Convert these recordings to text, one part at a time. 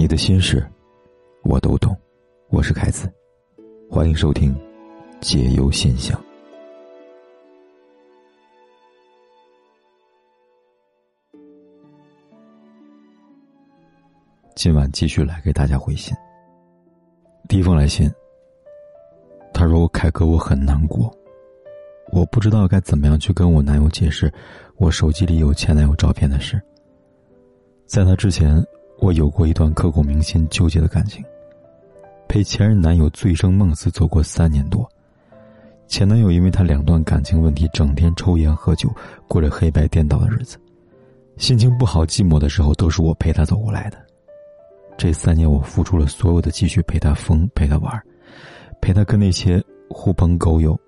你的心事，我都懂。我是凯子，欢迎收听《解忧现象》。今晚继续来给大家回信。第一封来信，他说：“凯哥，我很难过，我不知道该怎么样去跟我男友解释我手机里有前男友照片的事。在他之前，我有过一段刻骨铭心、纠结的感情，陪前任男友醉生梦死走过三年多。前男友因为他两段感情问题，整天抽烟喝酒，过着黑白颠倒的日子，心情不好、寂寞的时候，都是我陪他走过来的。”这三年，我付出了所有的积蓄，陪他疯，陪他玩，陪他跟那些狐朋狗友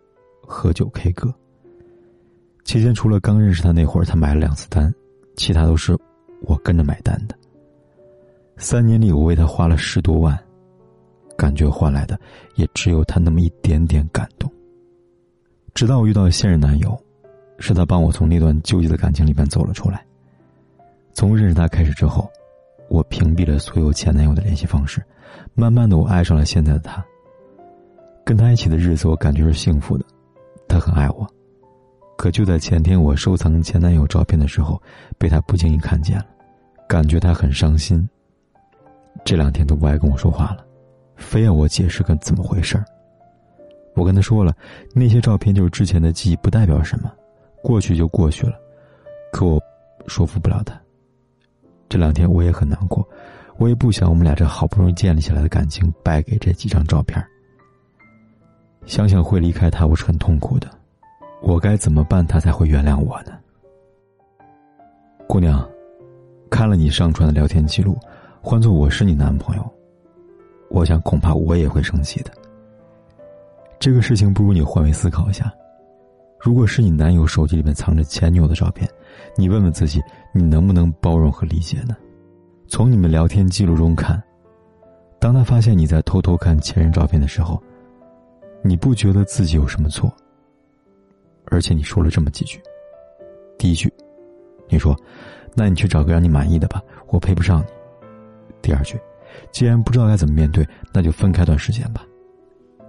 喝酒 K 歌。期间，除了刚认识他那会儿，他买了两次单，其他都是我跟着买单的。三年里，我为他花了十多万，感觉换来的也只有他那么一点点感动。直到我遇到现任男友，是他帮我从那段纠结的感情里面走了出来。从认识他开始之后。我屏蔽了所有前男友的联系方式，慢慢的，我爱上了现在的他。跟他一起的日子，我感觉是幸福的，他很爱我。可就在前天，我收藏前男友照片的时候，被他不经意看见了，感觉他很伤心。这两天都不爱跟我说话了，非要我解释个怎么回事儿。我跟他说了，那些照片就是之前的记忆，不代表什么，过去就过去了。可我说服不了他。这两天我也很难过，我也不想我们俩这好不容易建立起来的感情败给这几张照片。想想会离开他，我是很痛苦的。我该怎么办，他才会原谅我呢？姑娘，看了你上传的聊天记录，换做我是你男朋友，我想恐怕我也会生气的。这个事情不如你换位思考一下。如果是你男友手机里面藏着前女友的照片，你问问自己，你能不能包容和理解呢？从你们聊天记录中看，当他发现你在偷偷看前任照片的时候，你不觉得自己有什么错？而且你说了这么几句：第一句，你说，那你去找个让你满意的吧，我配不上你；第二句，既然不知道该怎么面对，那就分开段时间吧；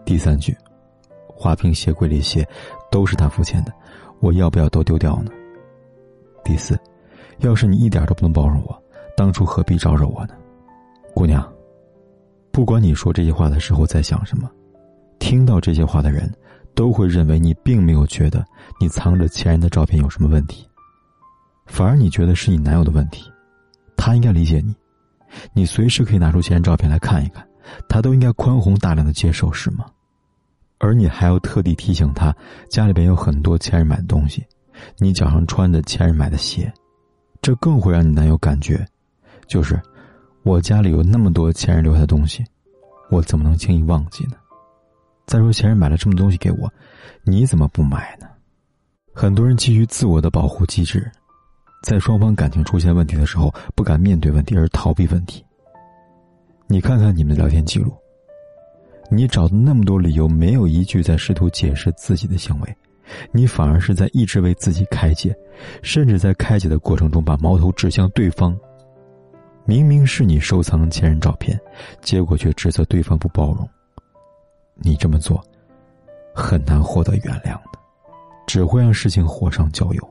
第三句。花瓶、鞋柜里鞋，都是他付钱的，我要不要都丢掉呢？第四，要是你一点都不能包容我，当初何必招惹我呢？姑娘，不管你说这些话的时候在想什么，听到这些话的人，都会认为你并没有觉得你藏着前任的照片有什么问题，反而你觉得是你男友的问题，他应该理解你，你随时可以拿出前任照片来看一看，他都应该宽宏大量的接受，是吗？而你还要特地提醒他，家里边有很多前任买的东西，你脚上穿的前任买的鞋，这更会让你男友感觉，就是我家里有那么多前任留下的东西，我怎么能轻易忘记呢？再说前任买了这么多东西给我，你怎么不买呢？很多人基于自我的保护机制，在双方感情出现问题的时候，不敢面对问题而逃避问题。你看看你们的聊天记录。你找的那么多理由，没有一句在试图解释自己的行为，你反而是在一直为自己开解，甚至在开解的过程中把矛头指向对方。明明是你收藏前任照片，结果却指责对方不包容。你这么做，很难获得原谅的，只会让事情火上浇油。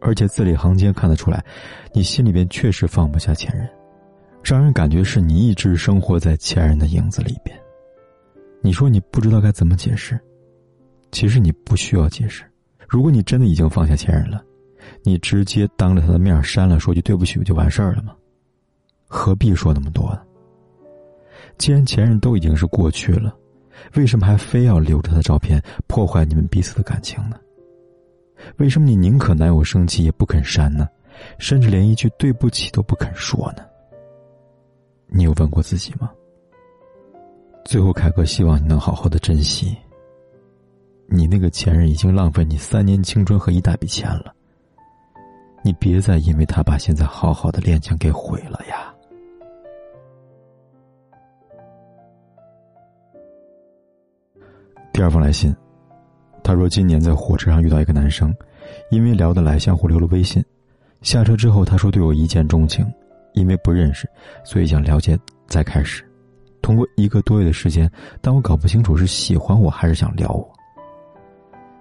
而且字里行间看得出来，你心里边确实放不下前任，让人感觉是你一直生活在前任的影子里边。你说你不知道该怎么解释，其实你不需要解释。如果你真的已经放下前任了，你直接当着他的面删了，说句对不起不就完事儿了吗？何必说那么多呢？既然前任都已经是过去了，为什么还非要留着他的照片，破坏你们彼此的感情呢？为什么你宁可男友生气也不肯删呢？甚至连一句对不起都不肯说呢？你有问过自己吗？最后，凯哥希望你能好好的珍惜。你那个前任已经浪费你三年青春和一大笔钱了，你别再因为他把现在好好的恋情给毁了呀。第二封来信，他说今年在火车上遇到一个男生，因为聊得来，相互留了微信。下车之后，他说对我一见钟情，因为不认识，所以想了解再开始。通过一个多月的时间，但我搞不清楚是喜欢我还是想撩我。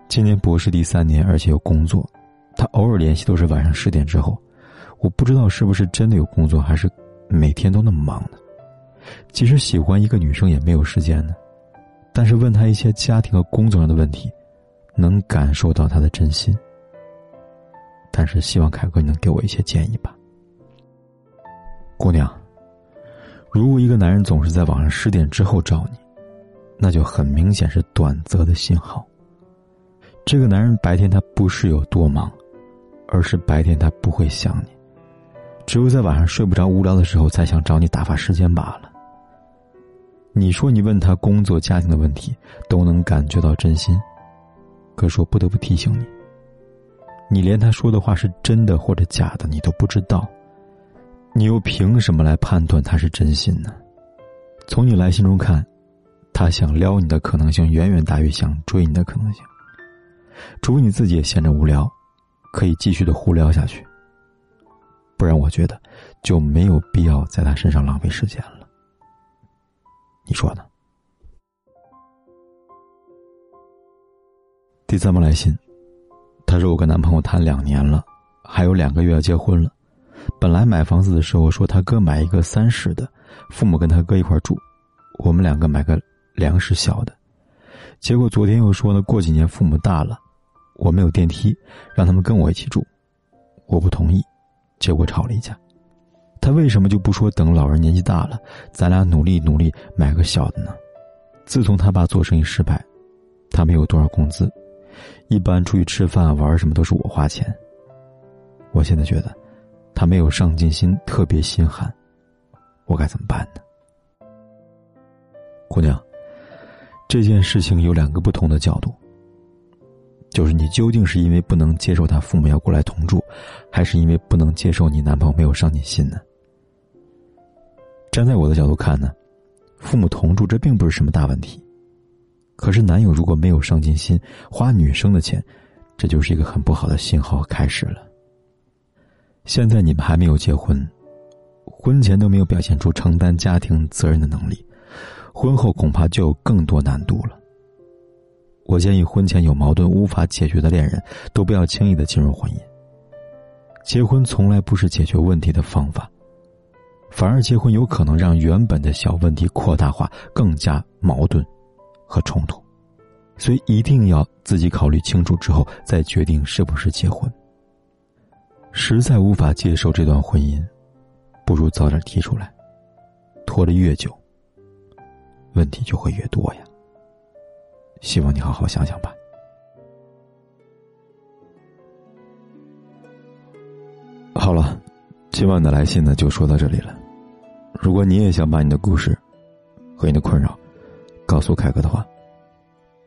今年博士第三年，而且有工作，他偶尔联系都是晚上十点之后。我不知道是不是真的有工作，还是每天都那么忙呢？其实喜欢一个女生也没有时间呢，但是问他一些家庭和工作上的问题，能感受到他的真心。但是希望凯哥你能给我一些建议吧，姑娘。如果一个男人总是在晚上十点之后找你，那就很明显是短则的信号。这个男人白天他不是有多忙，而是白天他不会想你，只有在晚上睡不着、无聊的时候才想找你打发时间罢了。你说你问他工作、家庭的问题，都能感觉到真心，可是我不得不提醒你，你连他说的话是真的或者假的你都不知道。你又凭什么来判断他是真心呢？从你来信中看，他想撩你的可能性远远大于想追你的可能性。除非你自己也闲着无聊，可以继续的胡聊下去。不然，我觉得就没有必要在他身上浪费时间了。你说呢？第三封来信，他说我跟男朋友谈两年了，还有两个月要结婚了。本来买房子的时候说他哥买一个三室的，父母跟他哥一块住，我们两个买个两室小的。结果昨天又说呢，过几年父母大了，我没有电梯，让他们跟我一起住，我不同意，结果吵了一架。他为什么就不说等老人年纪大了，咱俩努力努力买个小的呢？自从他爸做生意失败，他没有多少工资，一般出去吃饭玩什么都是我花钱。我现在觉得。他没有上进心，特别心寒，我该怎么办呢？姑娘，这件事情有两个不同的角度，就是你究竟是因为不能接受他父母要过来同住，还是因为不能接受你男朋友没有上进心呢？站在我的角度看呢，父母同住这并不是什么大问题，可是男友如果没有上进心，花女生的钱，这就是一个很不好的信号开始了。现在你们还没有结婚，婚前都没有表现出承担家庭责任的能力，婚后恐怕就有更多难度了。我建议婚前有矛盾无法解决的恋人，都不要轻易的进入婚姻。结婚从来不是解决问题的方法，反而结婚有可能让原本的小问题扩大化，更加矛盾和冲。所以一定要自己考虑清楚之后再决定是不是结婚。实在无法接受这段婚姻，不如早点提出来。拖得越久，问题就会越多呀。希望你好好想想吧。好了，今晚的来信呢就说到这里了。如果你也想把你的故事和你的困扰告诉凯哥的话，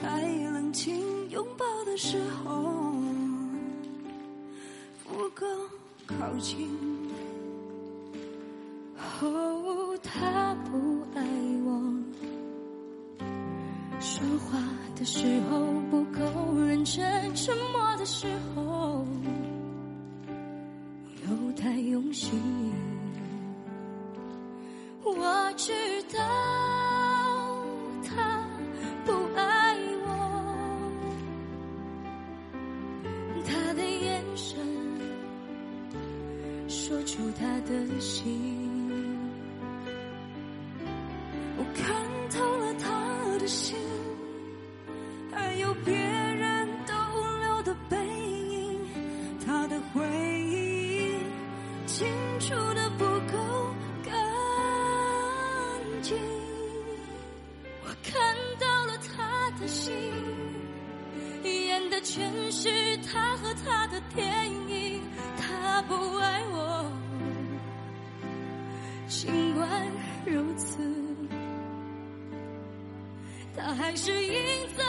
太冷清，拥抱的时候不够靠近。哦，他不爱我，说话的时候不够认真，沉默的时候又太用心。我知道。他的心，我看还是赢走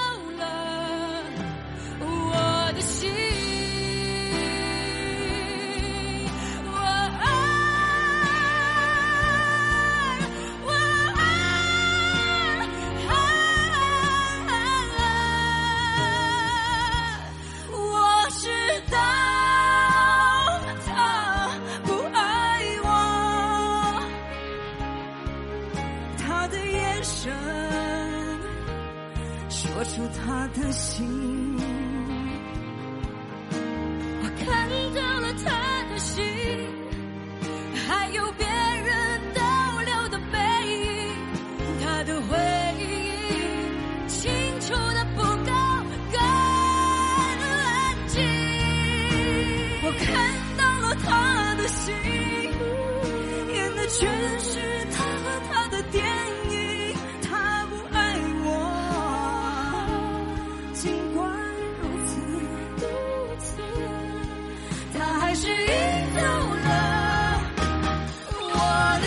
心，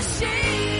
好